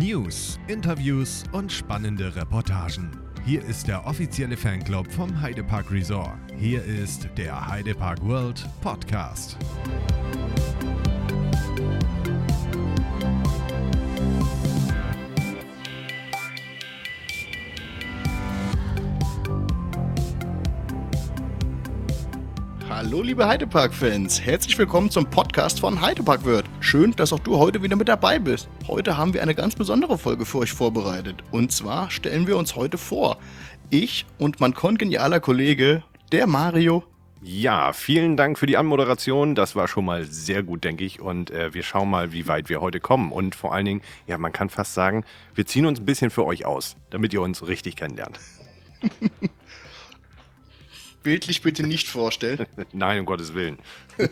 News, Interviews und spannende Reportagen. Hier ist der offizielle Fanclub vom Heidepark Resort. Hier ist der Heidepark World Podcast. Hallo liebe Heidepark-Fans, herzlich willkommen zum Podcast von Heidepark Wird. Schön, dass auch du heute wieder mit dabei bist. Heute haben wir eine ganz besondere Folge für euch vorbereitet. Und zwar stellen wir uns heute vor, ich und mein kongenialer Kollege, der Mario. Ja, vielen Dank für die Anmoderation. Das war schon mal sehr gut, denke ich. Und äh, wir schauen mal, wie weit wir heute kommen. Und vor allen Dingen, ja, man kann fast sagen, wir ziehen uns ein bisschen für euch aus, damit ihr uns richtig kennenlernt. Bildlich bitte nicht vorstellen. Nein, um Gottes Willen.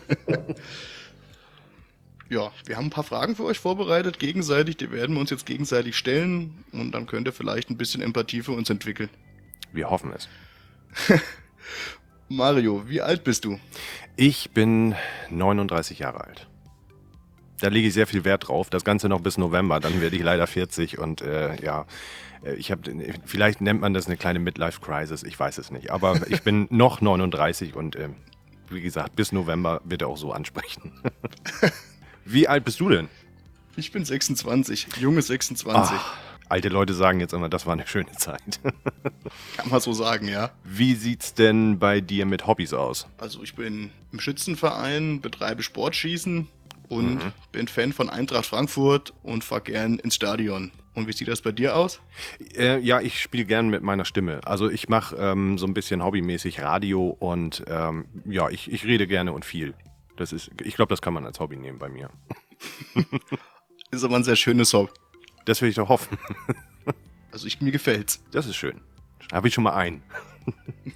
ja, wir haben ein paar Fragen für euch vorbereitet, gegenseitig. Die werden wir uns jetzt gegenseitig stellen. Und dann könnt ihr vielleicht ein bisschen Empathie für uns entwickeln. Wir hoffen es. Mario, wie alt bist du? Ich bin 39 Jahre alt. Da lege ich sehr viel Wert drauf. Das Ganze noch bis November, dann werde ich leider 40 und äh, ja, äh, ich habe, vielleicht nennt man das eine kleine Midlife-Crisis, ich weiß es nicht. Aber ich bin noch 39 und äh, wie gesagt, bis November wird er auch so ansprechen. wie alt bist du denn? Ich bin 26, junge 26. Ach, alte Leute sagen jetzt immer, das war eine schöne Zeit. Kann man so sagen, ja. Wie sieht's denn bei dir mit Hobbys aus? Also ich bin im Schützenverein, betreibe Sportschießen und mhm. bin Fan von Eintracht Frankfurt und fahre gern ins Stadion. Und wie sieht das bei dir aus? Äh, ja, ich spiele gern mit meiner Stimme. Also ich mache ähm, so ein bisschen hobbymäßig Radio und ähm, ja, ich, ich rede gerne und viel. Das ist, ich glaube, das kann man als Hobby nehmen bei mir. ist aber ein sehr schönes Hobby. Das will ich doch hoffen. also ich, mir gefällt's. Das ist schön. Habe ich schon mal einen.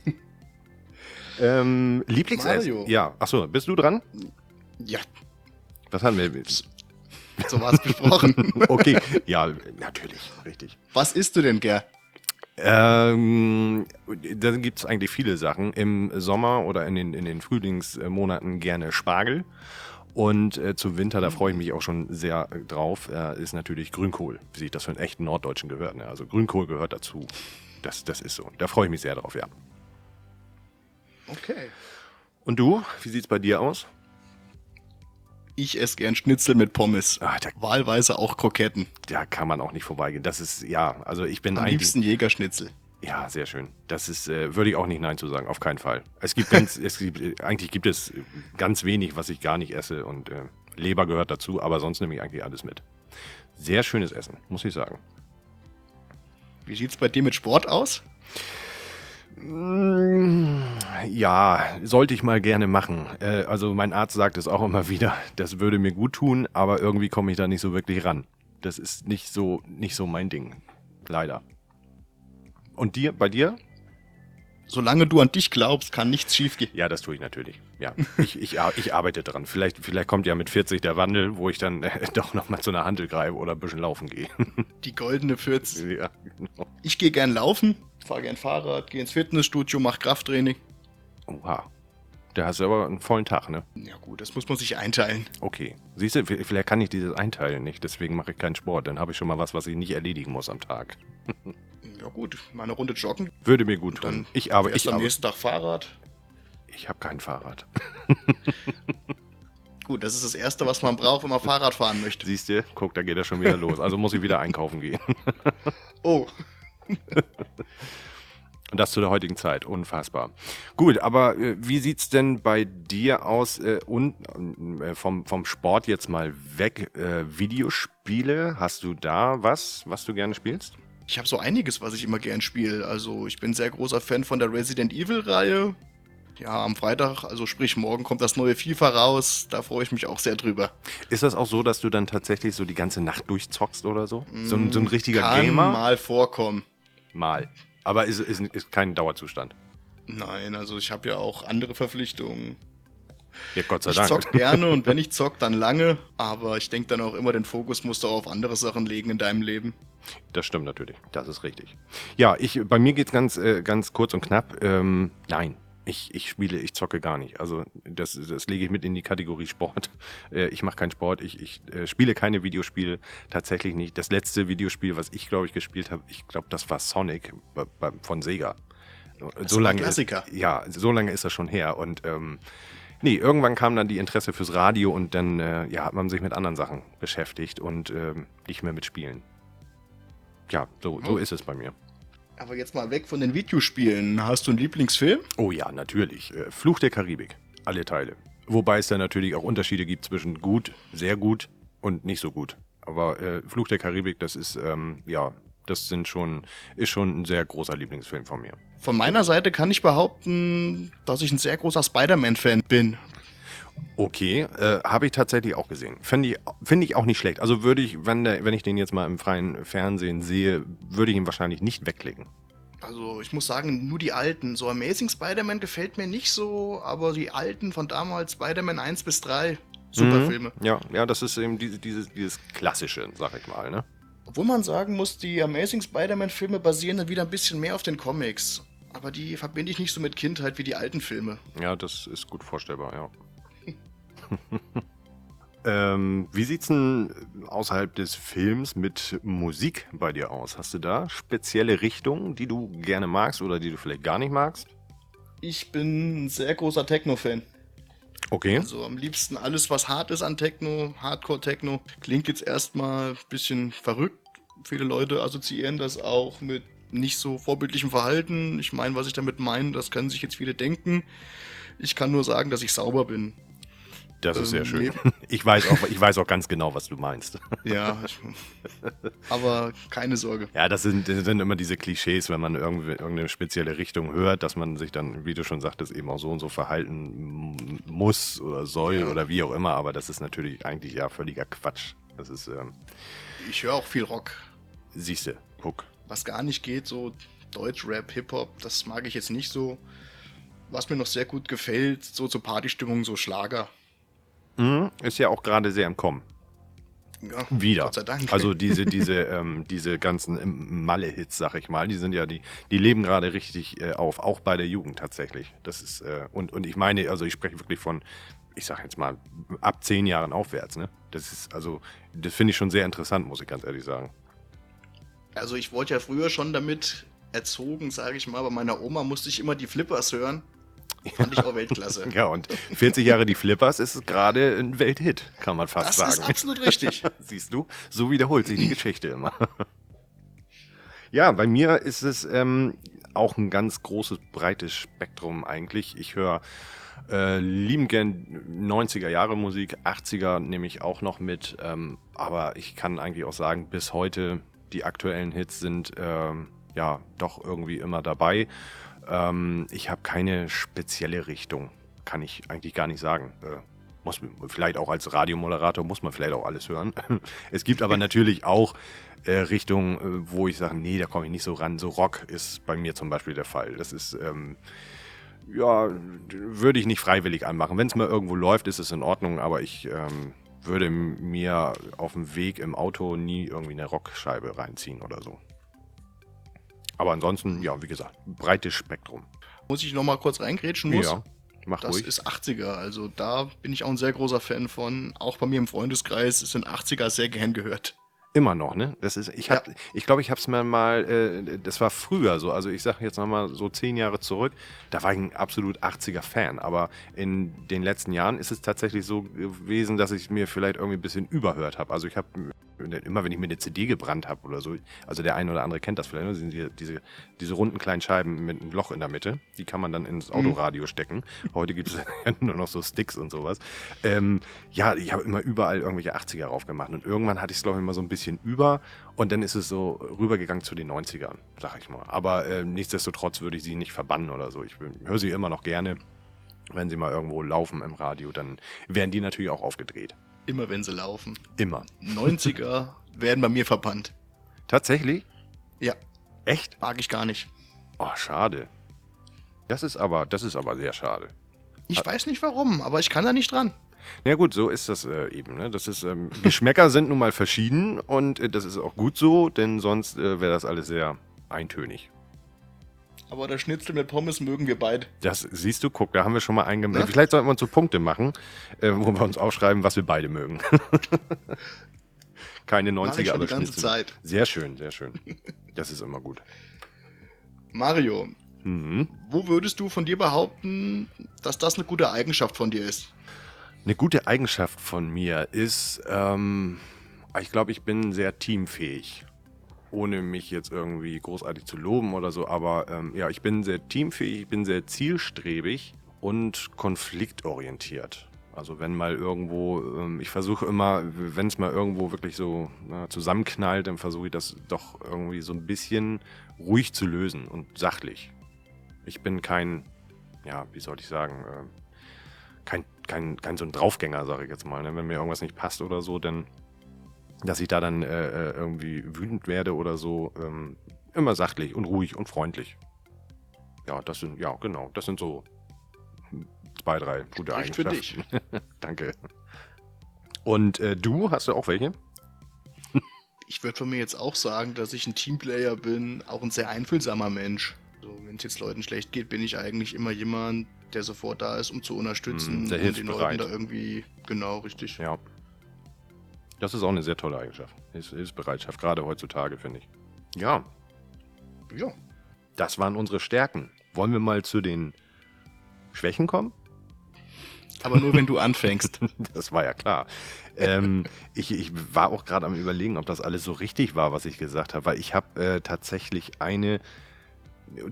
ähm, Lieblingsessen? Ja, achso, bist du dran? Ja. Was haben wir? So war es besprochen. okay, ja, natürlich, richtig. Was isst du denn gern? Ähm, da gibt es eigentlich viele Sachen. Im Sommer oder in den, in den Frühlingsmonaten gerne Spargel. Und äh, zum Winter, da freue ich mich auch schon sehr äh, drauf, äh, ist natürlich Grünkohl, wie sich das für einen echten Norddeutschen gehört. Ne? Also Grünkohl gehört dazu. Das, das ist so. Da freue ich mich sehr drauf, ja. Okay. Und du, wie sieht es bei dir aus? Ich esse gern Schnitzel mit Pommes. Ach, da, Wahlweise auch Kroketten. Da kann man auch nicht vorbeigehen. Das ist, ja, also ich bin Am eigentlich. liebsten Jägerschnitzel. Ja, sehr schön. Das ist, äh, würde ich auch nicht Nein zu sagen, auf keinen Fall. Es gibt ganz, es gibt, eigentlich gibt es ganz wenig, was ich gar nicht esse und äh, Leber gehört dazu, aber sonst nehme ich eigentlich alles mit. Sehr schönes Essen, muss ich sagen. Wie sieht es bei dir mit Sport aus? Mm, ja, sollte ich mal gerne machen. Äh, also mein Arzt sagt es auch immer wieder, das würde mir gut tun, aber irgendwie komme ich da nicht so wirklich ran. Das ist nicht so, nicht so mein Ding. Leider. Und dir, bei dir? Solange du an dich glaubst, kann nichts schiefgehen. Ja, das tue ich natürlich. Ja, ich, ich, ich arbeite dran. Vielleicht, vielleicht kommt ja mit 40 der Wandel, wo ich dann äh, doch nochmal zu einer Handel greife oder ein bisschen laufen gehe. Die goldene 40. Ja, genau. Ich gehe gern laufen fahre gern Fahrrad, gehe ins Fitnessstudio, mache Krafttraining. Oha. Da hast du aber einen vollen Tag, ne? Ja gut, das muss man sich einteilen. Okay. Siehst du, vielleicht kann ich dieses einteilen nicht, deswegen mache ich keinen Sport. Dann habe ich schon mal was, was ich nicht erledigen muss am Tag. ja gut, mal eine Runde joggen. Würde mir gut tun. Dann ich arbeite. Ich am nächsten Tag Fahrrad. Ich habe kein Fahrrad. Gut, das ist das Erste, was man braucht, wenn man Fahrrad fahren möchte. Siehst du, guck, da geht er schon wieder los. Also muss ich wieder einkaufen gehen. oh. Und das zu der heutigen Zeit. Unfassbar. Gut, aber äh, wie es denn bei dir aus äh, und äh, vom, vom Sport jetzt mal weg? Äh, Videospiele, hast du da was, was du gerne spielst? Ich habe so einiges, was ich immer gern spiele. Also ich bin sehr großer Fan von der Resident Evil-Reihe. Ja, am Freitag, also sprich morgen, kommt das neue FIFA raus. Da freue ich mich auch sehr drüber. Ist das auch so, dass du dann tatsächlich so die ganze Nacht durchzockst oder so? So, ein, so ein richtiger Kann Gamer? Kann mal vorkommen mal. Aber ist, ist, ist kein Dauerzustand. Nein, also ich habe ja auch andere Verpflichtungen. Ja, Gott sei ich Dank. Ich zock gerne und wenn ich zock, dann lange. Aber ich denke dann auch immer, den Fokus musst du auch auf andere Sachen legen in deinem Leben. Das stimmt natürlich. Das ist richtig. Ja, ich, bei mir geht es ganz, äh, ganz kurz und knapp. Ähm, nein. Ich, ich spiele, ich zocke gar nicht. Also das, das lege ich mit in die Kategorie Sport. Äh, ich mache keinen Sport, ich, ich äh, spiele keine Videospiele, tatsächlich nicht. Das letzte Videospiel, was ich, glaube ich, gespielt habe, ich glaube, das war Sonic bei, bei, von Sega. Das so lange Klassiker. Ist, ja, so lange ist das schon her. Und ähm, nee, irgendwann kam dann die Interesse fürs Radio und dann äh, ja, hat man sich mit anderen Sachen beschäftigt und ähm, nicht mehr mit Spielen. Ja, so, so Oh. ist es bei mir. Aber jetzt mal weg von den Videospielen. Hast du einen Lieblingsfilm? Oh ja, natürlich. Äh, Fluch der Karibik. Alle Teile. Wobei es da natürlich auch Unterschiede gibt zwischen gut, sehr gut und nicht so gut. Aber äh, Fluch der Karibik, das ist, ähm, ja, das sind schon, ist schon ein sehr großer Lieblingsfilm von mir. Von meiner Seite kann ich behaupten, dass ich ein sehr großer Spider-Man-Fan bin. Okay, äh, habe ich tatsächlich auch gesehen. Finde ich, finde ich auch nicht schlecht. Also würde ich, wenn, der, wenn ich den jetzt mal im freien Fernsehen sehe, würde ich ihn wahrscheinlich nicht wegklicken. Also ich muss sagen, nur die alten. So Amazing Spider-Man gefällt mir nicht so, aber die alten von damals, Spider-Man 1 bis 3, super Mhm. Filme. Ja, ja, das ist eben diese, dieses, dieses Klassische, sag ich mal, ne? Obwohl man sagen muss, die Amazing Spider-Man-Filme basieren dann wieder ein bisschen mehr auf den Comics. Aber die verbinde ich nicht so mit Kindheit wie die alten Filme. Ja, das ist gut vorstellbar, ja. ähm, wie sieht's denn außerhalb des Films mit Musik bei dir aus? Hast du da spezielle Richtungen, die du gerne magst oder die du vielleicht gar nicht magst? Ich bin ein sehr großer Techno-Fan. Okay. Also am liebsten alles, was hart ist an Techno, Hardcore-Techno. Klingt jetzt erstmal ein bisschen verrückt. Viele Leute assoziieren das auch mit nicht so vorbildlichem Verhalten. Ich meine, was ich damit meine, das können sich jetzt viele denken. Ich kann nur sagen, dass ich sauber bin. Das ist sehr Ähm, schön. Ich weiß, auch, ich weiß auch ganz genau, was du meinst. Ja, aber keine Sorge. Ja, das sind, das sind immer diese Klischees, wenn man irgendwie irgendeine spezielle Richtung hört, dass man sich dann, wie du schon sagtest, eben auch so und so verhalten muss oder soll Ja. oder wie auch immer. Aber das ist natürlich eigentlich ja völliger Quatsch. Das ist, ähm, Ich höre auch viel Rock. siehste, guck. Was gar nicht geht, so Deutschrap, Hip-Hop, das mag ich jetzt nicht so. Was mir noch sehr gut gefällt, so zur Partystimmung, so Schlager. Mhm, ist ja auch gerade sehr im Kommen. Ja, Wieder. Gott sei Dank. Also diese, diese, ähm, diese ganzen ähm, Malle-Hits, sag ich mal, die sind ja, die, die leben gerade richtig äh, auf, auch bei der Jugend tatsächlich. Das ist, äh, und, und ich meine, also ich spreche wirklich von, ich sag jetzt mal, ab zehn Jahren aufwärts, ne? Das ist, also, das finde ich schon sehr interessant, muss ich ganz ehrlich sagen. Also ich wurde ja früher schon damit erzogen, sage ich mal. Bei meiner Oma musste ich immer die Flippers hören. Fand ich auch Weltklasse. Ja, und 40 Jahre die Flippers ist gerade ein Welthit, kann man fast Das sagen. ist absolut richtig. Siehst du, so wiederholt sich die Geschichte immer. ja, bei mir ist es ähm, auch ein ganz großes, breites Spektrum eigentlich. Ich höre äh, lieben gern 90er Jahre Musik, 80er nehme ich auch noch mit, ähm, aber ich kann eigentlich auch sagen, bis heute die aktuellen Hits sind ähm, ja doch irgendwie immer dabei. Ähm, ich habe keine spezielle Richtung, kann ich eigentlich gar nicht sagen. Äh, muss vielleicht auch als Radiomoderator muss man vielleicht auch alles hören. Es gibt aber natürlich auch äh, Richtungen, äh, wo ich sage, nee, da komme ich nicht so ran. So Rock ist bei mir zum Beispiel der Fall. Das ist ähm, ja, würde ich nicht freiwillig anmachen. Wenn es mal irgendwo läuft, ist es in Ordnung, aber ich ähm, würde mir auf dem Weg im Auto nie irgendwie eine Rockscheibe reinziehen oder so. Aber ansonsten, ja, wie gesagt, breites Spektrum. Muss ich noch mal kurz reingrätschen muss? Ja, mach Das ruhig. ist 80er, also da bin ich auch ein sehr großer Fan von. Auch bei mir im Freundeskreis sind 80er sehr gern gehört. Immer noch, ne? Das ist, ich hab, ich glaube, ich habe es mir mal, äh, das war früher so, also ich sage jetzt nochmal so zehn Jahre zurück, da war ich ein absolut 80er-Fan, aber in den letzten Jahren ist es tatsächlich so gewesen, dass ich mir vielleicht irgendwie ein bisschen überhört habe. Also ich habe immer, wenn ich mir eine CD gebrannt habe oder so, also der eine oder andere kennt das vielleicht, ne? Das sind die, diese, diese runden kleinen Scheiben mit einem Loch in der Mitte, die kann man dann ins Autoradio stecken. Heute gibt es nur noch so Sticks und sowas. Ähm, ja, ich habe immer überall irgendwelche 80er raufgemacht und irgendwann hatte ich es, glaube ich, mal so ein bisschen über und dann ist es so rübergegangen zu den 90ern, sag ich mal. Aber äh, nichtsdestotrotz würde ich sie nicht verbannen oder so. Ich höre sie immer noch gerne. Wenn sie mal irgendwo laufen im Radio, dann werden die natürlich auch aufgedreht. Immer wenn sie laufen. Immer. 90er werden bei mir verbannt. Tatsächlich? Ja, Echt? mag ich gar nicht. Oh, schade. Das ist aber, das ist aber sehr schade. Ich weiß nicht warum, aber ich kann da nicht dran. Ja gut, so ist das äh, eben. Ne? Das ist, ähm, Geschmäcker sind nun mal verschieden und äh, das ist auch gut so, denn sonst äh, wäre das alles sehr eintönig. Aber der Schnitzel mit Pommes mögen wir beide. Das siehst du, guck, da haben wir schon mal eingemeldet. Ja. Vielleicht sollten wir uns so Punkte machen, äh, wo wir uns aufschreiben, was wir beide mögen. Keine Mach ich 90er, schon aber die ganze Schnitzel. Zeit. Sehr schön, sehr schön. Das ist immer gut. Mario, Mhm. wo würdest du von dir behaupten, dass das eine gute Eigenschaft von dir ist? Eine gute Eigenschaft von mir ist, ähm, ich glaube, ich bin sehr teamfähig. Ohne mich jetzt irgendwie großartig zu loben oder so, aber ähm, ja, ich bin sehr teamfähig, ich bin sehr zielstrebig und konfliktorientiert. Also wenn mal irgendwo, ähm, ich versuche immer, wenn es mal irgendwo wirklich so na, zusammenknallt, dann versuche ich das doch irgendwie so ein bisschen ruhig zu lösen und sachlich. Ich bin kein, ja, wie soll ich sagen, ähm, kein, kein, kein so ein Draufgänger, sage ich jetzt mal. Ne? Wenn mir irgendwas nicht passt oder so, dann, dass ich da dann äh, äh, irgendwie wütend werde oder so, ähm, immer sachlich und ruhig und freundlich. Ja, das sind, ja, genau, das sind so zwei, drei gute Spricht für Eigenschaften. Danke. Und äh, du, hast du auch welche? Ich würde von mir jetzt auch sagen, dass ich ein Teamplayer bin, auch ein sehr einfühlsamer Mensch. So, wenn es jetzt Leuten schlecht geht, bin ich eigentlich immer jemand, der sofort da ist, um zu unterstützen Mm, und den. Leuten da irgendwie genau richtig. Ja. Das ist auch eine sehr tolle Eigenschaft. Hilfs- Hilfsbereitschaft, gerade heutzutage, finde ich. Ja, Ja. das waren unsere Stärken. Wollen wir mal zu den Schwächen kommen? Aber nur wenn du anfängst. Das war ja klar. ähm, ich, ich war auch gerade am überlegen, ob das alles so richtig war, was ich gesagt habe, weil ich habe äh, tatsächlich eine,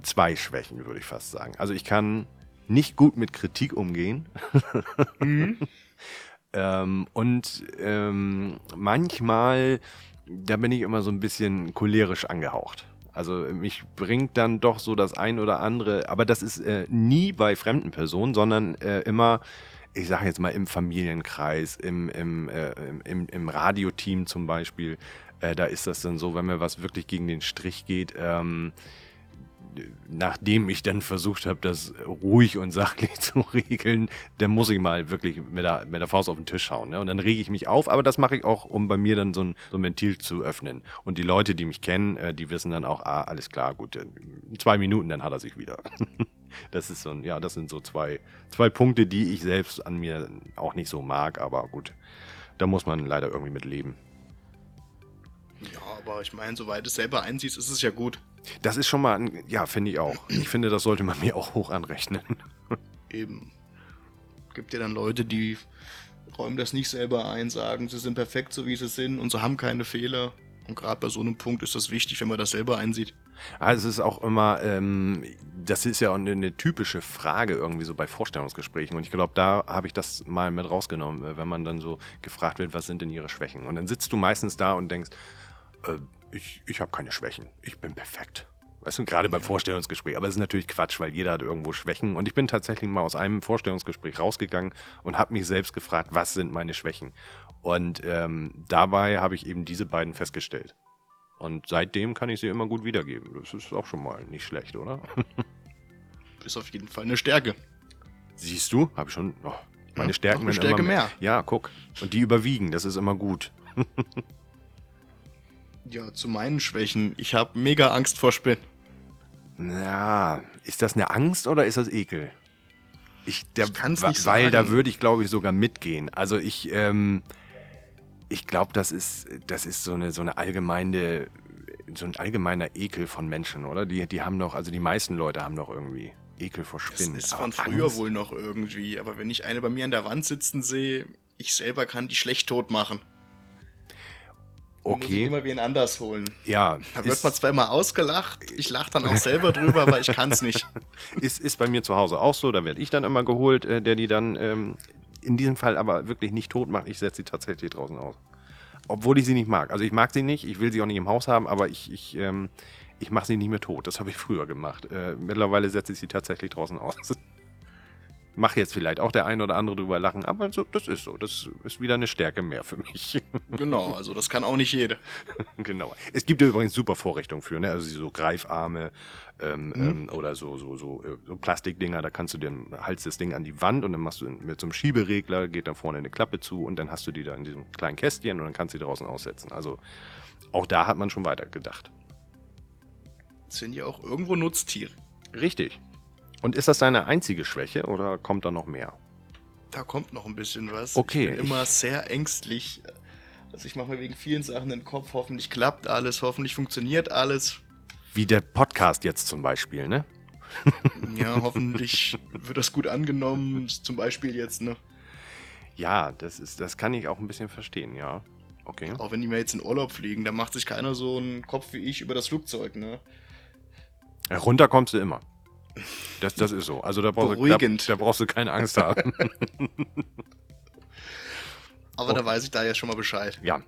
zwei Schwächen, würde ich fast sagen. Also ich kann nicht gut mit Kritik umgehen. ähm, und ähm, manchmal, da bin ich immer so ein bisschen cholerisch angehaucht. Also mich bringt dann doch so das ein oder andere, aber das ist äh, nie bei fremden Personen, sondern äh, immer, ich sage jetzt mal im Familienkreis, im, im, äh, im, im, Radioteam zum Beispiel. Äh, da ist das dann so, wenn mir was wirklich gegen den Strich geht, ähm, nachdem ich dann versucht habe, das ruhig und sachlich zu regeln, dann muss ich mal wirklich mit der, mit der Faust auf den Tisch hauen. Ne? Und dann rege ich mich auf, aber das mache ich auch, um bei mir dann so ein, so ein Ventil zu öffnen. Und die Leute, die mich kennen, äh, die wissen dann auch, ah, alles klar, gut, in zwei Minuten, dann hat er sich wieder. Das ist so ein, ja, das sind so zwei, zwei Punkte, die ich selbst an mir auch nicht so mag, aber gut, da muss man leider irgendwie mit leben. Ja, aber ich meine, soweit es selber einsiehst, ist es ja gut. Das ist schon mal, ein, ja, finde ich auch. Ich finde, das sollte man mir auch hoch anrechnen. Eben. Gibt ja dann Leute, die räumen das nicht selber ein, sagen, sie sind perfekt, so wie sie sind und sie haben keine Fehler. Und gerade bei so einem Punkt ist das wichtig, wenn man das selber einsieht. Also es ist auch immer, ähm, das ist ja auch eine, eine typische Frage irgendwie so bei Vorstellungsgesprächen. Und ich glaube, da habe ich das mal mit rausgenommen, äh, wenn man dann so gefragt wird, was sind denn ihre Schwächen? Und dann sitzt du meistens da und denkst, äh, ich, ich habe keine Schwächen, ich bin perfekt. Weißt du, gerade beim Vorstellungsgespräch. Aber es ist natürlich Quatsch, weil jeder hat irgendwo Schwächen. Und ich bin tatsächlich mal aus einem Vorstellungsgespräch rausgegangen und habe mich selbst gefragt, was sind meine Schwächen? Und ähm, dabei habe ich eben diese beiden festgestellt. Und seitdem kann ich sie immer gut wiedergeben. Das ist auch schon mal nicht schlecht, oder? Ist auf jeden Fall eine Stärke. Siehst du? Habe ich schon. Oh, meine Ja, Stärken eine Stärke immer mehr. Ja, guck. Und die überwiegen. Das ist immer gut. Ja, zu meinen Schwächen. Ich habe mega Angst vor Spinnen. Na, ist das eine Angst oder ist das Ekel? Ich, der, Ich kann's nicht Weil da sagen. würde ich, glaube ich, sogar mitgehen. Also ich, ähm, ich glaube, das ist, das ist so eine, so eine allgemeine, so ein allgemeiner Ekel von Menschen, oder? Die, die haben doch, also die meisten Leute haben doch irgendwie Ekel vor Das Spinnen. ist Aber von früher Angst? wohl noch irgendwie. Aber wenn ich eine bei mir an der Wand sitzen sehe, ich selber kann die schlecht tot machen. Muss ich Okay, immer wen anders holen. ja. Da wird man zweimal ausgelacht. Ich lache dann auch selber drüber, aber ich kann es nicht. Ist, ist bei mir zu Hause auch so, da werde ich dann immer geholt, äh, der die dann ähm, in diesem Fall aber wirklich nicht tot macht. Ich setze sie tatsächlich draußen aus. Obwohl ich sie nicht mag. Also ich mag sie nicht, ich will sie auch nicht im Haus haben, aber ich, ich, ähm, ich mache sie nicht mehr tot. Das habe ich früher gemacht. Äh, mittlerweile setze ich sie tatsächlich draußen aus. Mache jetzt vielleicht auch der ein oder andere drüber lachen, aber so, das ist so. Das ist wieder eine Stärke mehr für mich. Genau, also das kann auch nicht jeder. genau. Es gibt ja übrigens super Vorrichtungen für, ne? Also so Greifarme ähm, ähm, oder so, so, so, äh, so Plastikdinger, da kannst du den, haltst das Ding an die Wand und dann machst du mit so einem Schieberegler, geht da vorne eine Klappe zu und dann hast du die da in diesem kleinen Kästchen und dann kannst du die draußen aussetzen. Also auch da hat man schon weiter gedacht. Das sind ja auch irgendwo Nutztiere. Richtig. Und ist das deine einzige Schwäche oder kommt da noch mehr? Da kommt noch ein bisschen was. Okay, Ich bin immer sehr ängstlich. Also ich mache mir wegen vielen Sachen den Kopf. Hoffentlich klappt alles, hoffentlich funktioniert alles. Wie der Podcast jetzt zum Beispiel, ne? Ja, hoffentlich wird das gut angenommen. Zum Beispiel jetzt, ne? Ja, das ist, das kann ich auch ein bisschen verstehen, ja. Okay. Auch wenn die mir jetzt in Urlaub fliegen, da macht sich keiner so einen Kopf wie ich über das Flugzeug, ne? Ja, runter kommst du immer. Das, das ist so. Also da brauchst, du, da, da brauchst du keine Angst haben. Aber Oh. da weiß ich da ja schon mal Bescheid. ja.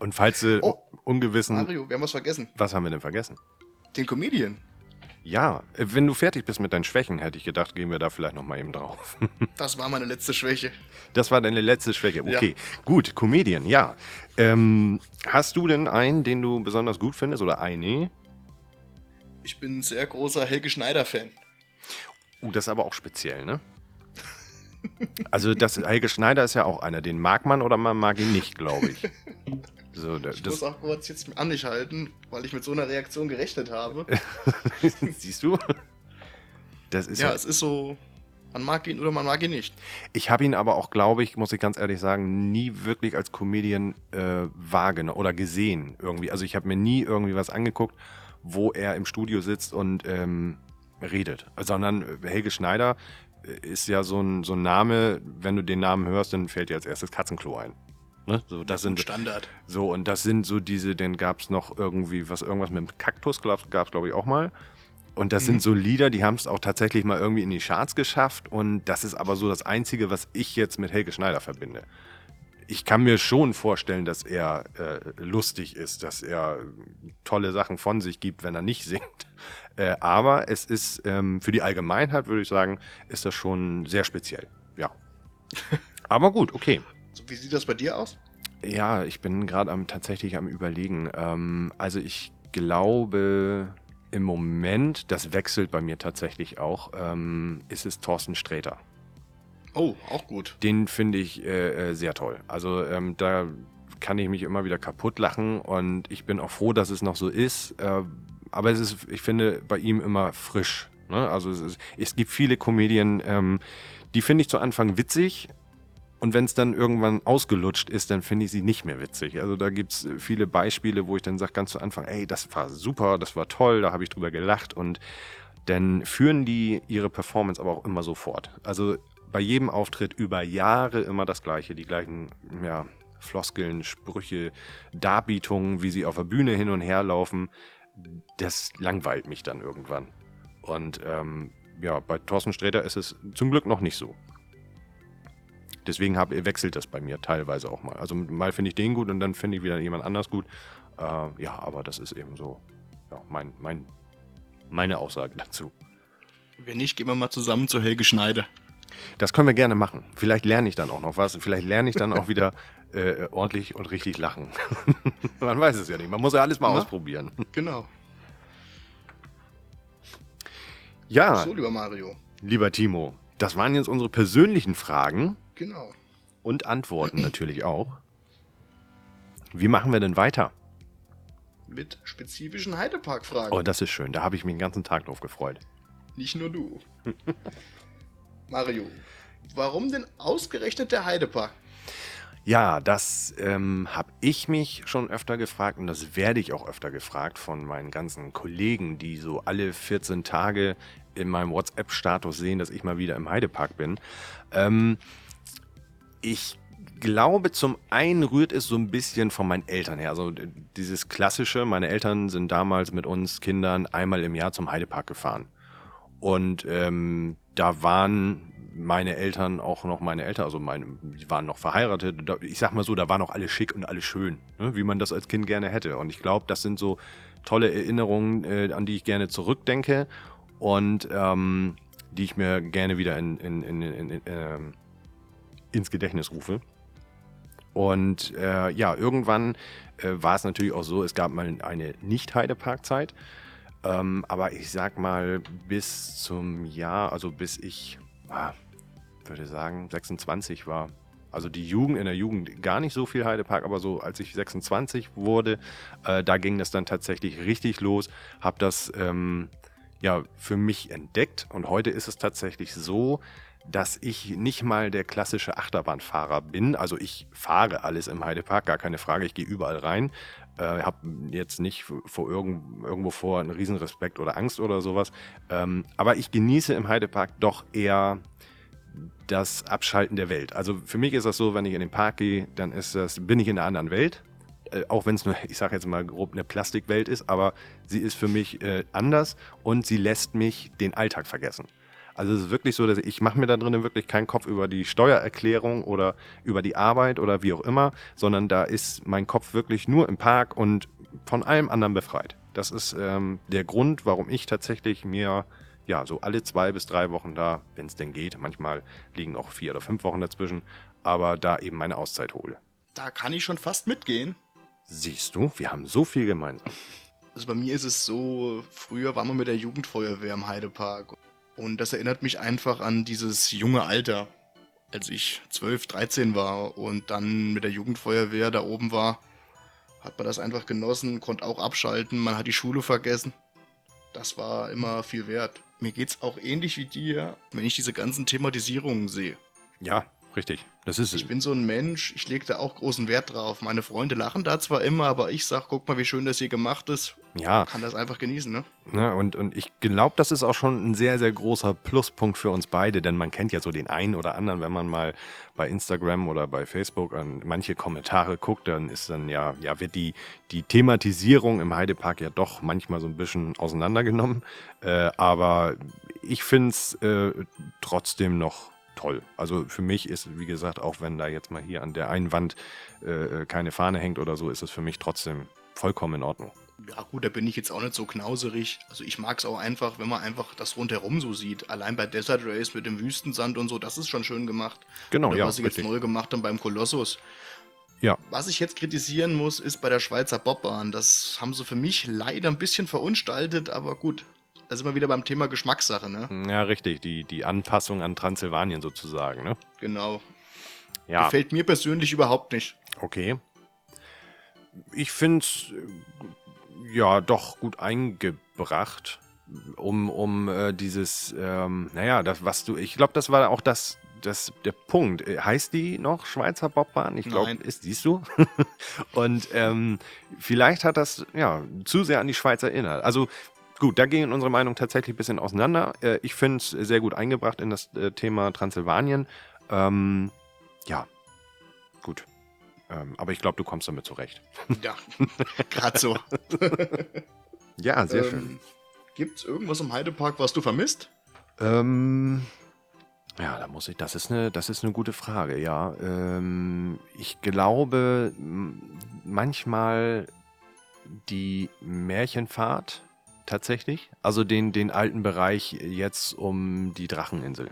Und falls du Oh. ungewissen. Mario, wir haben was vergessen. Was haben wir denn vergessen? Den Comedian. Ja, wenn du fertig bist mit deinen Schwächen, hätte ich gedacht, gehen wir da vielleicht nochmal eben drauf. Das war meine letzte Schwäche. Das war deine letzte Schwäche. Ja. Okay, gut, Comedian, ja. Ähm, hast du denn einen, den du besonders gut findest oder eine? Ich bin ein sehr großer Helge Schneider-Fan. Uh, das ist aber auch speziell, ne? Also das Helge Schneider ist ja auch einer, den mag man oder man mag ihn nicht, glaube ich. So, da- Ich muss das, auch kurz jetzt an dich halten, weil ich mit so einer Reaktion gerechnet habe. siehst du? Das ist ja, ja, es ist so, man mag ihn oder man mag ihn nicht. ich habe ihn aber auch, glaube ich, muss ich ganz ehrlich sagen, nie wirklich als Comedian äh, wahrgenommen oder gesehen irgendwie. Also ich habe mir nie irgendwie was angeguckt, wo er im Studio sitzt und ähm, redet. Sondern äh, Helge Schneider äh, ist ja so ein, so ein Name, wenn du den Namen hörst, dann fällt dir als erstes Katzenklo ein. Ne? So, das sind Standard. So, und das sind so diese, dann gab es noch irgendwie, was irgendwas mit dem Kaktus gab es, glaube ich, auch mal. Und das Mhm. sind so Lieder, die haben es auch tatsächlich mal irgendwie in die Charts geschafft. Und das ist aber so das Einzige, was ich jetzt mit Helge Schneider verbinde. Ich kann mir schon vorstellen, dass er äh, lustig ist, dass er tolle Sachen von sich gibt, wenn er nicht singt. Äh, aber es ist ähm, für die Allgemeinheit, würde ich sagen, ist das schon sehr speziell. Ja. Aber gut, okay. Wie sieht das bei dir aus? Ja, ich bin gerade am tatsächlich am überlegen. Ähm, also ich glaube im Moment, das wechselt bei mir tatsächlich auch, ähm, ist es Thorsten Sträter. Oh, auch gut. Den finde ich äh, äh, sehr toll. Also ähm, da kann ich mich immer wieder kaputt lachen und ich bin auch froh, dass es noch so ist. Äh, aber es ist, ich finde, bei ihm immer frisch. Ne? Also es, ist, es gibt viele Comedien, ähm, die finde ich zu Anfang witzig. Und wenn es dann irgendwann ausgelutscht ist, dann finde ich sie nicht mehr witzig. Also da gibt es viele Beispiele, wo ich dann sage ganz zu Anfang, ey, das war super, das war toll, da habe ich drüber gelacht. Und dann führen die ihre Performance aber auch immer so fort. Also bei jedem Auftritt über Jahre immer das Gleiche, die gleichen ja, Floskeln, Sprüche, Darbietungen, wie sie auf der Bühne hin und her laufen. Das langweilt mich dann irgendwann. Und ähm, ja, bei Thorsten Sträter ist es zum Glück noch nicht so. Deswegen hab, wechselt das bei mir teilweise auch mal. Also mal finde ich den gut und dann finde ich wieder jemand anders gut. Äh, ja, aber das ist eben so ja, mein, mein, meine Aussage dazu. Wenn nicht, gehen wir mal zusammen zu Helge Schneider. Das können wir gerne machen. Vielleicht lerne ich dann auch noch was. Vielleicht lerne ich dann auch wieder äh, ordentlich und richtig lachen. Man weiß es ja nicht. Man muss ja alles mal Na? ausprobieren. Genau. Ja, So, lieber Mario. lieber Timo, das waren jetzt unsere persönlichen Fragen Genau. und Antworten natürlich auch. Wie machen wir denn weiter? Mit spezifischen Heidepark-Fragen. Oh, das ist schön. Da habe ich mich den ganzen Tag drauf gefreut. Nicht nur du. Mario, warum denn ausgerechnet der Heidepark? Ja, das ähm, habe ich mich schon öfter gefragt und das werde ich auch öfter gefragt von meinen ganzen Kollegen, die so alle 14 Tage in meinem WhatsApp-Status sehen, dass ich mal wieder im Heidepark bin. Ähm, ich glaube, zum einen rührt es so ein bisschen von meinen Eltern her. Also dieses klassische, meine Eltern sind damals mit uns Kindern einmal im Jahr zum Heidepark gefahren. Und ähm, da waren meine Eltern auch noch meine Eltern, also meine, die waren noch verheiratet. Ich sag mal so, da war noch alles schick und alles schön, ne? wie man das als Kind gerne hätte. Und ich glaube, das sind so tolle Erinnerungen, äh, an die ich gerne zurückdenke und ähm, die ich mir gerne wieder in, in, in, ähm, ins Gedächtnis rufe. Und äh, ja, irgendwann äh, war es natürlich auch so, es gab mal eine Nicht-Heidepark-Zeit. Ähm, aber ich sag mal, bis zum Jahr, also bis ich, ah, würde sagen, 26 war. Also die Jugend, in der Jugend gar nicht so viel Heidepark, aber so als ich 26 wurde, äh, da ging das dann tatsächlich richtig los. Hab das ähm, ja für mich entdeckt. Und heute ist es tatsächlich so, dass ich nicht mal der klassische Achterbahnfahrer bin. Also ich fahre alles im Heidepark, gar keine Frage. Ich gehe überall rein. Äh, habe jetzt nicht vor irgend, irgendwo vor einen Riesenrespekt oder Angst oder sowas. Ähm, aber ich genieße im Heidepark doch eher das Abschalten der Welt. Also für mich ist das so, wenn ich in den Park gehe, dann ist das, bin ich in einer anderen Welt. Äh, auch wenn es nur, ich sage jetzt mal grob, eine Plastikwelt ist, aber sie ist für mich äh, anders und sie lässt mich den Alltag vergessen. Also es ist wirklich so, dass ich mache mir da drinnen wirklich keinen Kopf über die Steuererklärung oder über die Arbeit oder wie auch immer, sondern da ist mein Kopf wirklich nur im Park und von allem anderen befreit. Das ist ähm, der Grund, warum ich tatsächlich mir ja so alle zwei bis drei Wochen da, wenn es denn geht, manchmal liegen auch vier oder fünf Wochen dazwischen, aber da eben meine Auszeit hole. Da kann ich schon fast mitgehen. Siehst du, wir haben so viel gemeinsam. Also bei mir ist es so, früher waren wir mit der Jugendfeuerwehr im Heidepark und das erinnert mich einfach an dieses junge Alter, als ich 12, 13 war und dann mit der Jugendfeuerwehr da oben war, hat man das einfach genossen, konnte auch abschalten, man hat die Schule vergessen. Das war immer viel wert. Mir geht's auch ähnlich wie dir, wenn ich diese ganzen Thematisierungen sehe. Ja, richtig. Das ist Ich bin so ein Mensch, ich lege da auch großen Wert drauf. Meine Freunde lachen da zwar immer, aber ich sag, guck mal, wie schön das hier gemacht ist. Ja. Kann das einfach genießen, ne? Ja, und, und ich glaube, das ist auch schon ein sehr, sehr großer Pluspunkt für uns beide, denn man kennt ja so den einen oder anderen, wenn man mal bei Instagram oder bei Facebook an manche Kommentare guckt, dann ist dann ja, ja, wird die, die Thematisierung im Heidepark ja doch manchmal so ein bisschen auseinandergenommen. Äh, aber ich finde es äh, trotzdem noch toll. Also für mich ist, wie gesagt, auch wenn da jetzt mal hier an der einen Wand äh, keine Fahne hängt oder so, ist es für mich trotzdem vollkommen in Ordnung. Ja gut, da bin ich jetzt auch nicht so knauserig. Also ich mag es auch einfach, wenn man einfach das rundherum so sieht. Allein bei Desert Race mit dem Wüstensand und so, das ist schon schön gemacht. Genau, Oder ja. was sie jetzt richtig. neu gemacht haben beim Kolossus. Ja. Was ich jetzt kritisieren muss, ist bei der Schweizer Bobbahn. Das haben sie für mich leider ein bisschen verunstaltet, aber gut. Da sind wir wieder beim Thema Geschmackssache, ne? Ja, richtig. Die, die Anpassung an Transsilvanien sozusagen, ne? Genau. Ja, Gefällt mir persönlich überhaupt nicht. okay. Ich finde es ja doch gut eingebracht, um, um äh, dieses, ähm, naja, das, was du, ich glaube, das war auch das, das, der Punkt. Äh, Heißt die noch Schweizer Bobbahn? Ich glaube, ist, siehst du? Und ähm, vielleicht hat das ja zu sehr an die Schweizer erinnert. Also gut, da gehen unsere Meinungen tatsächlich ein bisschen auseinander. Äh, ich finde es sehr gut eingebracht in das äh, Thema Transsilvanien. Ähm, ja, gut. Ähm, aber ich glaube, du kommst damit zurecht. Ja, gerade so. Ja, sehr ähm, schön. Gibt's irgendwas im Heidepark, was du vermisst? Ähm, ja, da muss ich, das ist eine, das ist eine gute Frage, ja. Ähm, ich glaube, manchmal die Märchenfahrt tatsächlich, also den, den alten Bereich jetzt um die Dracheninsel.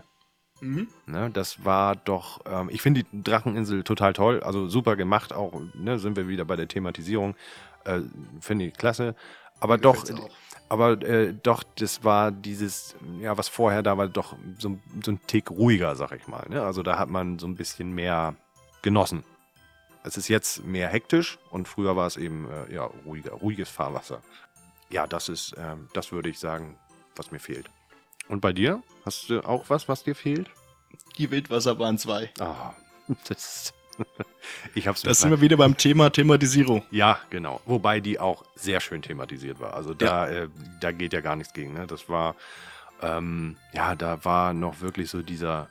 Mhm. Ne, das war doch, ähm, ich finde die Dracheninsel total toll, also super gemacht, auch ne, sind wir wieder bei der Thematisierung, äh, finde ich klasse. Aber doch, Gefällt's auch. aber äh, doch, das war dieses, ja, was vorher da war, doch so, so ein Tick ruhiger, sag ich mal. Ne? Also da hat man so ein bisschen mehr genossen. Es ist jetzt mehr hektisch und früher war es eben äh, ja, ruhiger, ruhiges Fahrwasser. Ja, das ist, ähm, das würde ich sagen, was mir fehlt. Und bei dir? Hast du auch was, was dir fehlt? Die Wildwasserbahn 2. Ah, das. ich hab's Da mir sind wir wieder beim Thema Thematisierung. Ja, genau. Wobei die auch sehr schön thematisiert war. Also da, äh, da geht ja gar nichts gegen. Ne? Das war, ähm, ja, da war noch wirklich so dieser,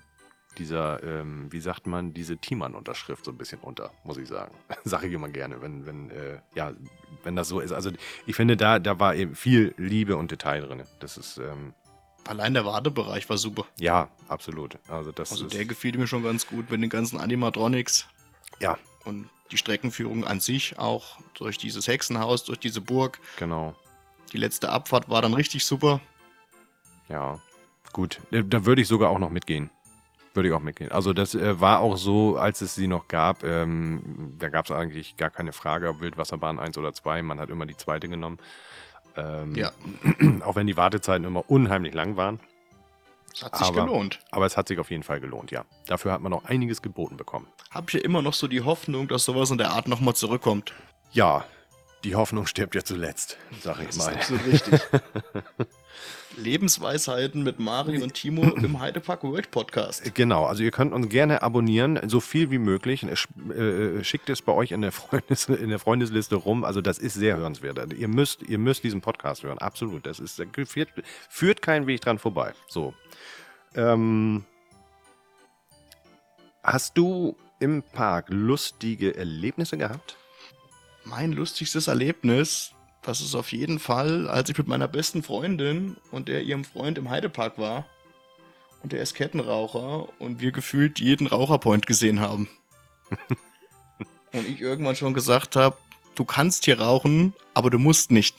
dieser, ähm, wie sagt man, diese Thiemann-Unterschrift so ein bisschen unter, muss ich sagen. Sage ich immer gerne, wenn, wenn, äh, ja, wenn das so ist. Also ich finde, da, da war eben viel Liebe und Detail drin. Das ist, ähm, Allein der Wartebereich war super. ja, absolut. Also das Also der gefiel mir schon ganz gut mit den ganzen Animatronics ja, und die Streckenführung an sich auch durch dieses Hexenhaus, durch diese Burg. genau. Die letzte Abfahrt war dann richtig super. Ja, gut. Da würde ich sogar auch noch mitgehen. Würde ich auch mitgehen. Also das äh, war auch so, als es sie noch gab, ähm, da gab es eigentlich gar keine Frage, ob Wildwasserbahn 1 oder 2. Man hat immer die zweite genommen. Ähm, Ja, Auch wenn die Wartezeiten immer unheimlich lang waren. es hat sich Aber- gelohnt. Aber es hat sich auf jeden Fall gelohnt, ja. Dafür hat man noch einiges geboten bekommen. Hab ich ja immer noch so die Hoffnung, dass sowas in der Art nochmal zurückkommt. Ja, Die Hoffnung stirbt ja zuletzt, sag ich Das mal. ist absolut richtig. Lebensweisheiten mit Mari und Timo im Heidepark World Podcast. Genau, also ihr könnt uns gerne abonnieren, so viel wie möglich. Äh, Schickt es bei euch in der, Freundes, in der Freundesliste rum. Also das ist sehr hörenswert. Also Ihr müsst, ihr müsst diesen Podcast hören, absolut. Das ist, führt, führt kein Weg dran vorbei. So. Ähm, hast du im Park lustige Erlebnisse gehabt? Mein lustigstes Erlebnis, das ist auf jeden Fall, als ich mit meiner besten Freundin und der ihrem Freund im Heidepark war. Und der ist Kettenraucher und wir gefühlt jeden Raucherpoint gesehen haben. und ich irgendwann schon gesagt habe, du kannst hier rauchen, aber du musst nicht.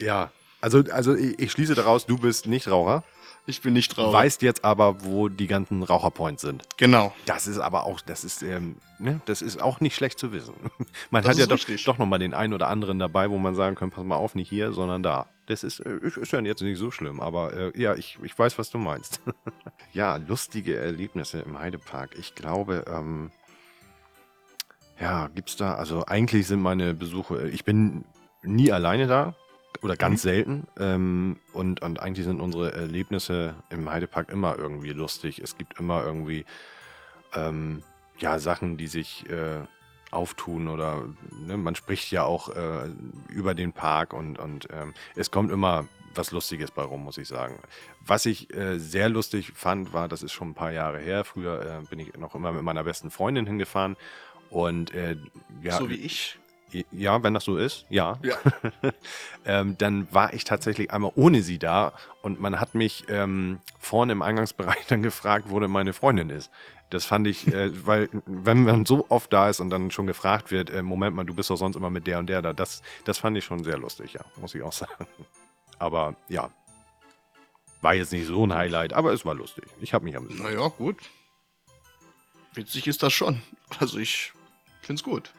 Ja. Also, also ich, ich schließe daraus, du bist nicht Raucher, Ich bin nicht Raucher. weißt jetzt aber, wo die ganzen Raucherpoints sind. Genau. Das ist aber auch, das ist, ähm, ne, das ist auch nicht schlecht zu wissen. Man Das hat ja doch, richtig. doch nochmal den einen oder anderen dabei, wo man sagen kann, pass mal auf, nicht hier, sondern da. Das ist, äh, ist ist ja jetzt nicht so schlimm, aber äh, ja, ich, ich weiß, was du meinst. ja, lustige Erlebnisse im Heidepark. Ich glaube, ähm, ja, gibt's da, also eigentlich sind meine Besuche, ich bin nie alleine da oder ganz selten ähm, und, und eigentlich sind unsere Erlebnisse im Heidepark immer irgendwie lustig. Es gibt immer irgendwie ähm, ja, Sachen, die sich äh, auftun oder ne, man spricht ja auch äh, über den Park und, und ähm, es kommt immer was Lustiges bei rum, muss ich sagen. Was ich äh, sehr lustig fand, war, das ist schon ein paar Jahre her, früher äh, bin ich noch immer mit meiner besten Freundin hingefahren und äh, ja, So wie ich. Ja, wenn das so ist, ja. Ja. ähm, dann war ich tatsächlich einmal ohne sie da und man hat mich ähm, vorne im Eingangsbereich dann gefragt, wo denn meine Freundin ist. Das fand ich, äh, weil wenn man so oft da ist und dann schon gefragt wird, äh, Moment mal, du bist doch sonst immer mit der und der da, das, das fand ich schon sehr lustig, ja, muss ich auch sagen. Aber ja, war jetzt nicht so ein Highlight, aber es war lustig. Ich habe mich amüsiert. Naja, gut. Witzig ist das schon. Also ich find's gut.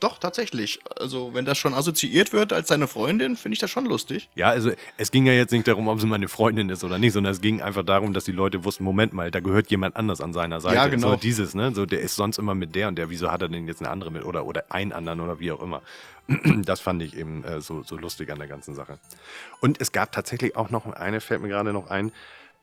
Doch, tatsächlich. Also, wenn das schon assoziiert wird als seine Freundin, finde ich das schon lustig. Ja, also es ging ja jetzt nicht darum, ob sie meine Freundin ist oder nicht, sondern es ging einfach darum, dass die Leute wussten, Moment mal, da gehört jemand anders an seiner Seite. Ja, genau. So dieses, ne? So, der ist sonst immer mit der und der, wieso hat er denn jetzt eine andere mit oder, oder einen anderen oder wie auch immer. Das fand ich eben äh, so, so lustig an der ganzen Sache. Und es gab tatsächlich auch noch eine, fällt mir gerade noch ein,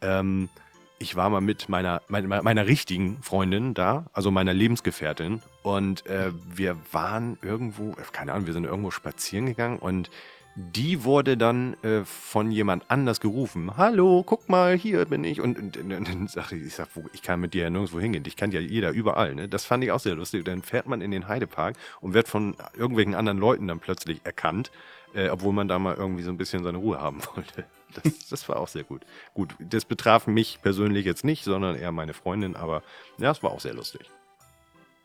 ähm, ich war mal mit meiner, meiner, meiner richtigen Freundin da, also meiner Lebensgefährtin. Und äh, wir waren irgendwo, keine Ahnung, wir sind irgendwo spazieren gegangen und die wurde dann äh, von jemand anders gerufen. Hallo, guck mal, hier bin ich. Und, und, und dann sagte ich, ich, sag, ich kann mit dir ja nirgendwo hingehen. Ich kann ja jeder überall. Ne? Das fand ich auch sehr lustig. Dann fährt man in den Heidepark und wird von irgendwelchen anderen Leuten dann plötzlich erkannt, äh, obwohl man da mal irgendwie so ein bisschen seine Ruhe haben wollte. Das, das war auch sehr gut. Gut, das betraf mich persönlich jetzt nicht, sondern eher meine Freundin, aber ja, es war auch sehr lustig.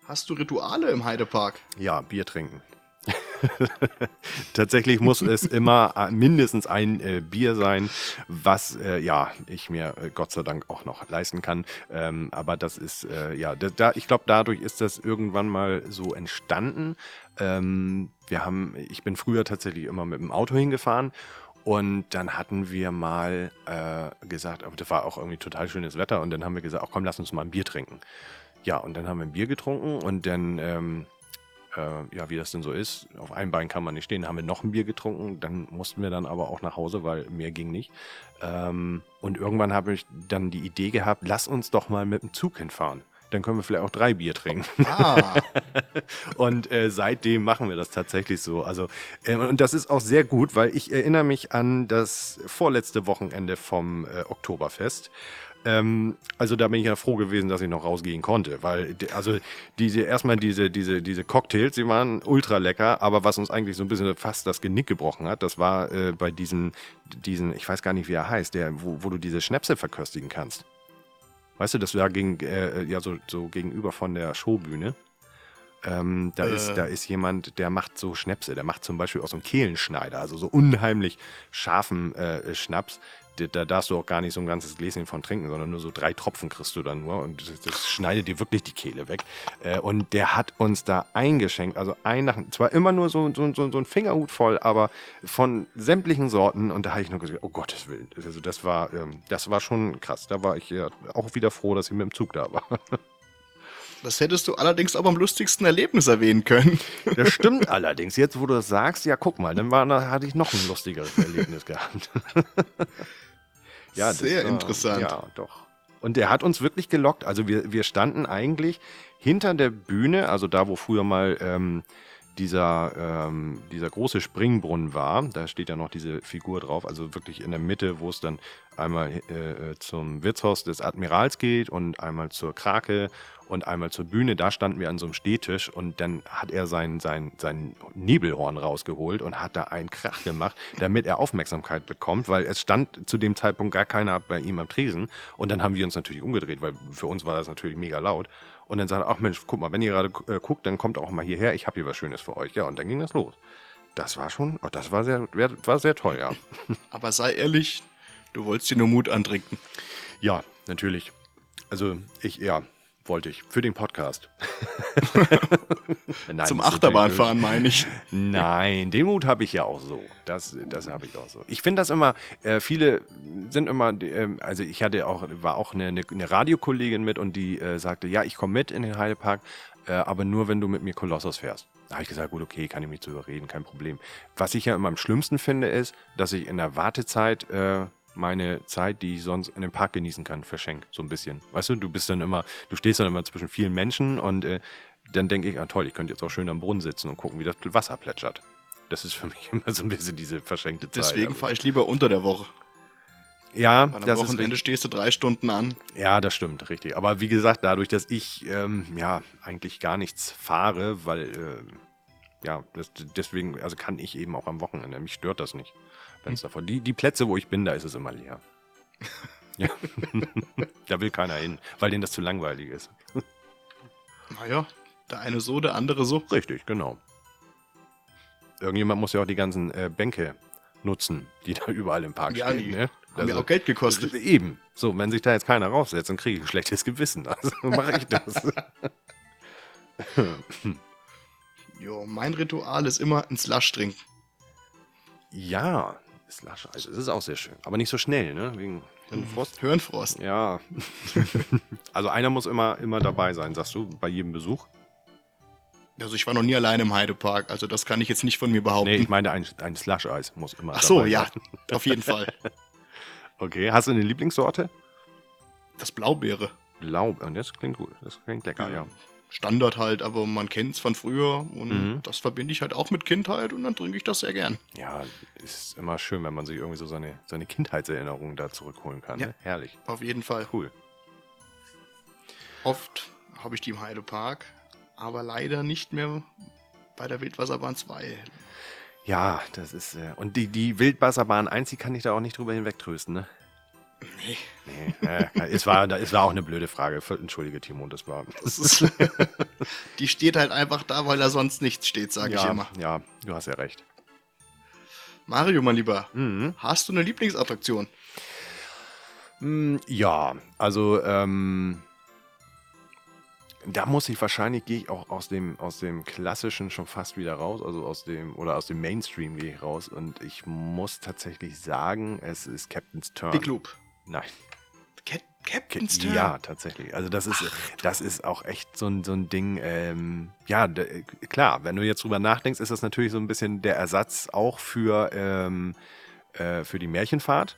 Hast du Rituale im Heidepark? Ja, Bier trinken. Tatsächlich muss es immer äh, mindestens ein äh, Bier sein, was äh, ja ich mir äh, Gott sei Dank auch noch leisten kann. Ähm, aber das ist äh, ja, da, da, ich glaube, dadurch ist das irgendwann mal so entstanden. Ähm, wir haben, ich bin früher tatsächlich immer mit dem Auto hingefahren und dann hatten wir mal äh, gesagt, aber das war auch irgendwie total schönes Wetter und dann haben wir gesagt, ach komm, lass uns mal ein Bier trinken. Ja, und dann haben wir ein Bier getrunken und dann ähm, äh, ja, wie das denn so ist, auf einem Bein kann man nicht stehen, haben wir noch ein Bier getrunken, dann mussten wir dann aber auch nach Hause, weil mehr ging nicht. Ähm, und irgendwann habe ich dann die Idee gehabt, lass uns doch mal mit dem Zug hinfahren. Dann können wir vielleicht auch drei Bier trinken. Ah, Und äh, seitdem machen wir das tatsächlich so. Also, äh, und das ist auch sehr gut, weil ich erinnere mich an das vorletzte Wochenende vom äh, Oktoberfest. Ähm, also da bin ich ja froh gewesen, dass ich noch rausgehen konnte, weil also diese erstmal diese diese diese Cocktails, die waren ultra lecker, aber was uns eigentlich so ein bisschen fast das Genick gebrochen hat, das war äh, bei diesem diesen ich weiß gar nicht wie er heißt, der wo, wo du diese Schnäpse verköstigen kannst. Weißt du, das war gegen äh, ja so so gegenüber von der Showbühne. Ähm, da, ist, Äh. da ist jemand, der macht so Schnäpse. Der macht zum Beispiel auch so einen Kehlenschneider, also so unheimlich scharfen äh, Schnaps. Da, da darfst du auch gar nicht so ein ganzes Gläschen von trinken, sondern nur so drei Tropfen kriegst du dann nur und das, das schneidet dir wirklich die Kehle weg. Äh, und der hat uns da eingeschenkt, also ein nach, zwar immer nur so, so, so, so ein Fingerhut voll, aber von sämtlichen Sorten und da habe ich nur gesagt, oh Gottes Willen. Also das war, ähm, das war schon krass. Da war ich ja auch wieder froh, dass ich mit dem Zug da war. Das hättest du allerdings auch am lustigsten Erlebnis erwähnen können. Das stimmt allerdings. Jetzt, wo du das sagst, ja, guck mal, dann war, da hatte ich noch ein lustigeres Erlebnis gehabt. Ja, Sehr war, interessant. Ja, doch. Und der hat uns wirklich gelockt. Also wir, wir standen eigentlich hinter der Bühne, also da, wo früher mal ähm, dieser, ähm, dieser große Springbrunnen war. Da steht ja noch diese Figur drauf, also wirklich in der Mitte, wo es dann einmal äh, zum Wirtshaus des Admirals geht und einmal zur Krake und einmal zur Bühne. Da standen wir an so einem Stehtisch und dann hat er sein, sein, sein Nebelhorn rausgeholt und hat da einen Krach gemacht, damit er Aufmerksamkeit bekommt, weil es stand zu dem Zeitpunkt gar keiner bei ihm am Tresen. Und dann haben wir uns natürlich umgedreht, weil für uns war das natürlich mega laut. Und dann sagt er, ach Mensch, guck mal, wenn ihr gerade äh, guckt, dann kommt auch mal hierher, ich habe hier was Schönes für euch. Ja, und dann ging das los. Das war schon, oh, das war sehr, war sehr toll, ja. Aber sei ehrlich, du wolltest dir nur Mut antrinken. Ja, natürlich. Also ich, ja, wollte ich. Für den Podcast. Nein, Zum Achterbahnfahren meine ich. Nein, den Mut habe ich ja auch so. Das, das habe ich auch so. Ich finde das immer, äh, viele sind immer, äh, also ich hatte auch, war auch eine, eine, eine Radiokollegin mit und die äh, sagte, ja, ich komme mit in den Heidepark, äh, aber nur wenn du mit mir Kolossos fährst. Da habe ich gesagt, gut, okay, kann ich mich zu überreden, kein Problem. Was ich ja immer am schlimmsten finde, ist, dass ich in der Wartezeit äh, meine Zeit, die ich sonst in dem Park genießen kann, verschenke. So ein bisschen. Weißt du, du bist dann immer, du stehst dann immer zwischen vielen Menschen und äh, dann denke ich, ah toll, ich könnte jetzt auch schön am Brunnen sitzen und gucken, wie das Wasser plätschert. Das ist für mich immer so ein bisschen diese verschenkte Zeit. Deswegen also fahre ich lieber unter der Woche. Ja, Weil am das Wochenende ist, stehst du drei Stunden an. Ja, das stimmt, richtig. Aber wie gesagt, dadurch, dass ich ähm, ja eigentlich gar nichts fahre, weil äh, ja, das, deswegen, also kann ich eben auch am Wochenende. Mich stört das nicht. Fenster vor. Die, die Plätze, wo ich bin, da ist es immer leer. ja. da will keiner hin, weil denen das zu langweilig ist. naja, der eine so, der andere so. Richtig, genau. Irgendjemand muss ja auch die ganzen äh, Bänke nutzen, die da überall im Park ja, stehen. Ne? Haben also, ja auch Geld gekostet. Eben. So, wenn sich da jetzt keiner raufsetzt, dann kriege ich ein schlechtes Gewissen. Also mache ich das. jo, mein Ritual ist immer ein Slush trinken. Ja, Slush Eis. Das ist auch sehr schön. Aber nicht so schnell, ne? Wegen Hirnfrost. Hirnfrost. Ja. also einer muss immer, immer dabei sein, sagst du, bei jedem Besuch? Also ich war noch nie alleine im Heidepark, also das kann ich jetzt nicht von mir behaupten. Nee, ich meine, ein, ein Slush-Eis muss immer Ach so, ja, auf jeden Fall. okay, hast du eine Lieblingssorte? Das Blaubeere. Blaubeere, das klingt gut, das klingt lecker, ja. ja. Standard halt, aber man kennt es von früher und mhm. das verbinde ich halt auch mit Kindheit und dann trinke ich das sehr gern. Ja, ist immer schön, wenn man sich irgendwie so seine, seine Kindheitserinnerungen da zurückholen kann. Ja, ne? herrlich. Auf jeden Fall. Cool. Oft habe ich die im Heidepark, aber leider nicht mehr bei der Wildwasserbahn 2. Ja, das ist. Äh, und die, die Wildwasserbahn 1, die kann ich da auch nicht drüber hinwegtrösten, ne? Nee. Nee, äh, es, war, es war auch eine blöde Frage. Entschuldige, Timo, das war. Das ist, die steht halt einfach da, weil da sonst nichts steht, sage ja, ich immer. Ja, du hast ja recht. Mario, mein Lieber, mhm. hast du eine Lieblingsattraktion? Mm, ja, also ähm, da muss ich wahrscheinlich, gehe ich auch aus dem, aus dem Klassischen schon fast wieder raus, also aus dem, oder aus dem Mainstream gehe ich raus und ich muss tatsächlich sagen, es ist Captain's Turn. Big Loop. Nein. Cap Captain's Turn? Ja, tatsächlich. Also das ist, Ach, das ist auch echt so ein, so ein Ding, ähm, ja, klar, wenn du jetzt drüber nachdenkst, ist das natürlich so ein bisschen der Ersatz auch für, ähm, äh, für die Märchenfahrt.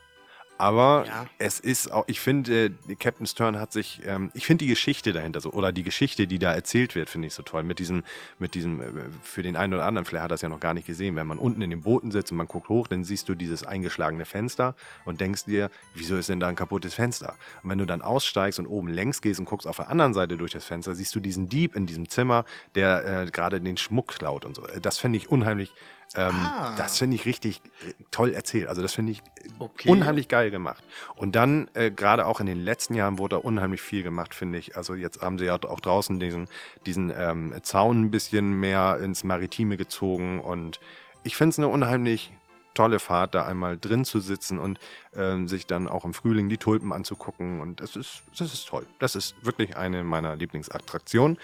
Aber ja. es ist auch, ich finde, äh, Captain Stern hat sich, ähm, ich finde die Geschichte dahinter so, oder die Geschichte, die da erzählt wird, finde ich so toll. Mit diesem, mit diesem, äh, für den einen oder anderen, vielleicht hat das ja noch gar nicht gesehen, wenn man unten in den Booten sitzt und man guckt hoch, dann siehst du dieses eingeschlagene Fenster und denkst dir, wieso ist denn da ein kaputtes Fenster? Und wenn du dann aussteigst und oben längs gehst und guckst auf der anderen Seite durch das Fenster, siehst du diesen Dieb in diesem Zimmer, der äh, gerade den Schmuck klaut und so. Das finde ich unheimlich ähm, ah. Das finde ich richtig äh, toll erzählt. Also das finde ich okay. unheimlich geil gemacht. Und dann, äh, gerade auch in den letzten Jahren, wurde da unheimlich viel gemacht, finde ich. Also jetzt haben sie ja auch draußen diesen, diesen ähm, Zaun ein bisschen mehr ins Maritime gezogen. Und ich finde es eine unheimlich tolle Fahrt, da einmal drin zu sitzen und äh, sich dann auch im Frühling die Tulpen anzugucken. Und das ist, das ist toll. Das ist wirklich eine meiner Lieblingsattraktionen.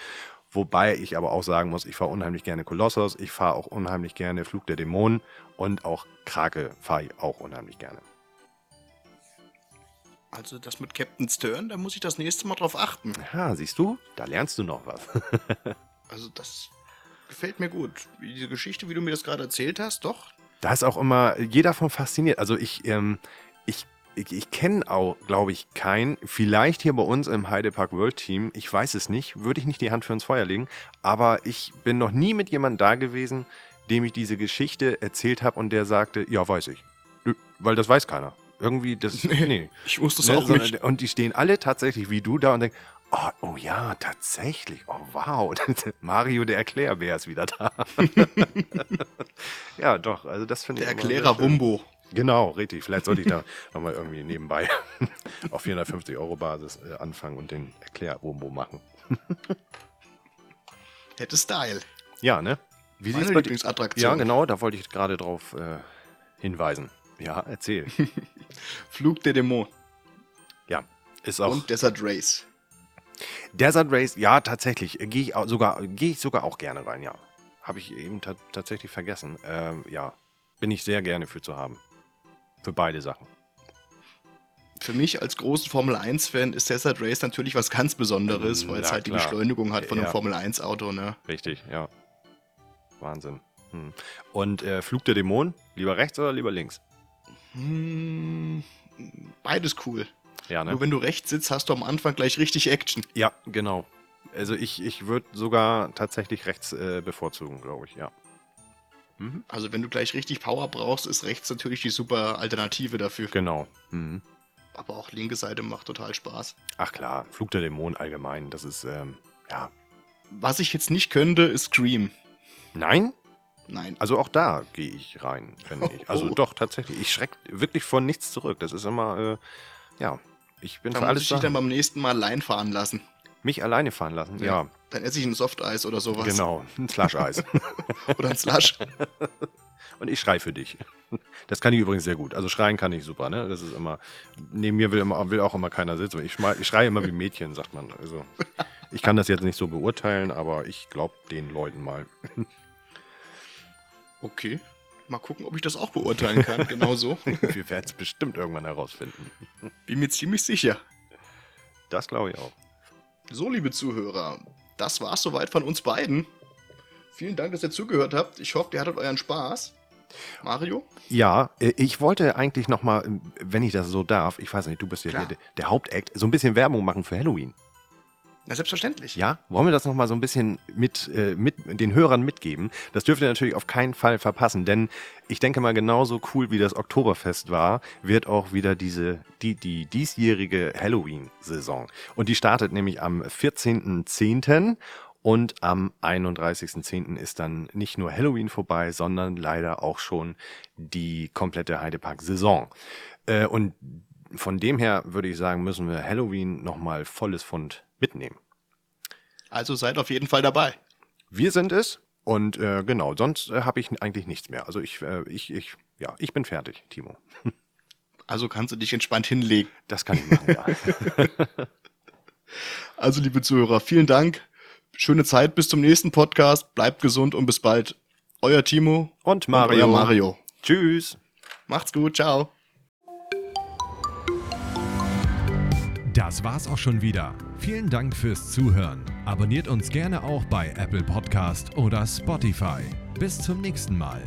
Wobei ich aber auch sagen muss, ich fahre unheimlich gerne Kolossos, ich fahre auch unheimlich gerne Flug der Dämonen und auch Krake fahre ich auch unheimlich gerne. Also das mit Captain's Turn, da muss ich das nächste Mal drauf achten. Ja, siehst du? Da lernst du noch was. Also das gefällt mir gut. Diese Geschichte, wie du mir das gerade erzählt hast, doch. Da ist auch immer jeder von fasziniert. Also ich, ähm, ich, ich, ich kenne auch, glaube ich, keinen, vielleicht hier bei uns im Heidepark World Team, ich weiß es nicht, würde ich nicht die Hand für ins Feuer legen, aber ich bin noch nie mit jemandem da gewesen, dem ich diese Geschichte erzählt habe und der sagte, ja, weiß ich. Weil das weiß keiner. Irgendwie, das, nee. Ich wusste es Ne, auch sondern- nicht. Und die stehen alle tatsächlich wie du da und denken, oh, oh ja, tatsächlich, oh wow, Mario der Erklärbär ist wieder da. ja, doch, also das finde Der ich sehr Erklärer. Wumbo. Genau, richtig. Vielleicht sollte ich da nochmal irgendwie nebenbei auf 450 Euro Basis äh, anfangen und den Erklär-Wumbo machen. Hätte Style. Ja, ne? Wie Meine? Lieblingsattraktion. Ja, genau, da wollte ich gerade drauf äh, hinweisen. Ja, erzähl. Flug der Dämon ja, ist auch. und Desert Race. Desert Race, ja, tatsächlich. äh, Gehe ich auch sogar, gehe ich sogar auch gerne rein, ja. Habe ich eben ta tatsächlich vergessen. Ähm, ja, bin ich sehr gerne für zu haben. Für beide Sachen. Für mich als großen Formel 1-Fan ist Desert Race natürlich was ganz Besonderes, weil es halt die klar. Beschleunigung hat von einem Ja. Formel 1-Auto, ne? Richtig, ja. Wahnsinn. Hm. Und äh, Flug der Dämonen, lieber rechts oder lieber links? Hm, beides cool. Ja, ne? Nur wenn du rechts sitzt, hast du am Anfang gleich richtig Action. Ja, genau. Also ich, ich würde sogar tatsächlich rechts äh, bevorzugen, glaube ich, ja. Mhm. Also wenn du gleich richtig Power brauchst, ist rechts natürlich die super Alternative dafür. Genau. Mhm. Aber auch linke Seite macht total Spaß. Ach klar, Flug der Dämonen allgemein, das ist, ähm, ja. Was ich jetzt nicht könnte, ist Scream. Nein? Nein. Also auch da gehe ich rein, wenn ich. Also Oh. doch, tatsächlich. Ich schrecke wirklich vor nichts zurück. Das ist immer, äh, ja. Ich bin Da für muss alles ich dich da. dann beim nächsten Mal allein fahren lassen. Mich alleine fahren lassen, ja. Dann esse ich ein Softeis oder sowas. Genau, ein Slush-Eis. Oder ein Slush. Und ich schrei für dich. Das kann ich übrigens sehr gut. Also schreien kann ich super, ne? Das ist immer. Neben mir will, immer, will auch immer keiner sitzen. Ich, ich schreie immer wie Mädchen, sagt man. Also ich kann das jetzt nicht so beurteilen, aber ich glaube den Leuten mal. Okay. Mal gucken, ob ich das auch beurteilen kann. Genau so. Wir werden es bestimmt irgendwann herausfinden. Bin mir ziemlich sicher. Das glaube ich auch. So, liebe Zuhörer, das war's soweit von uns beiden. Vielen Dank, dass ihr zugehört habt. Ich hoffe, ihr hattet euren Spaß. Mario? Ja, äh, ich wollte eigentlich noch mal, ähm, wenn ich das so darf, ich weiß nicht, du bist ja der, der Hauptakt, so ein bisschen Werbung machen für Halloween. Na, selbstverständlich. Ja, wollen wir das noch mal so ein bisschen mit, äh, mit den Hörern mitgeben? Das dürft ihr natürlich auf keinen Fall verpassen, denn ich denke mal, genauso cool wie das Oktoberfest war, wird auch wieder diese, die, die diesjährige Halloween-Saison. Und die startet nämlich am 14.10. Und am 31.10. ist dann nicht nur Halloween vorbei, sondern leider auch schon die komplette Heidepark-Saison. Äh, und von dem her würde ich sagen, müssen wir Halloween nochmal volles Fund mitnehmen. Also seid auf jeden Fall dabei. Wir sind es und äh, genau, sonst äh, habe ich eigentlich nichts mehr. Also ich, äh, ich, ich, ja, ich bin fertig, Timo. Also kannst du dich entspannt hinlegen. Das kann ich machen, ja. Also, liebe Zuhörer, vielen Dank. Schöne Zeit bis zum nächsten Podcast. Bleibt gesund und bis bald. Euer Timo Und und Mario. euer Mario. Tschüss. Macht's gut. Ciao. Das war's auch schon wieder. Vielen Dank fürs Zuhören. Abonniert uns gerne auch bei Apple Podcast oder Spotify. Bis zum nächsten Mal.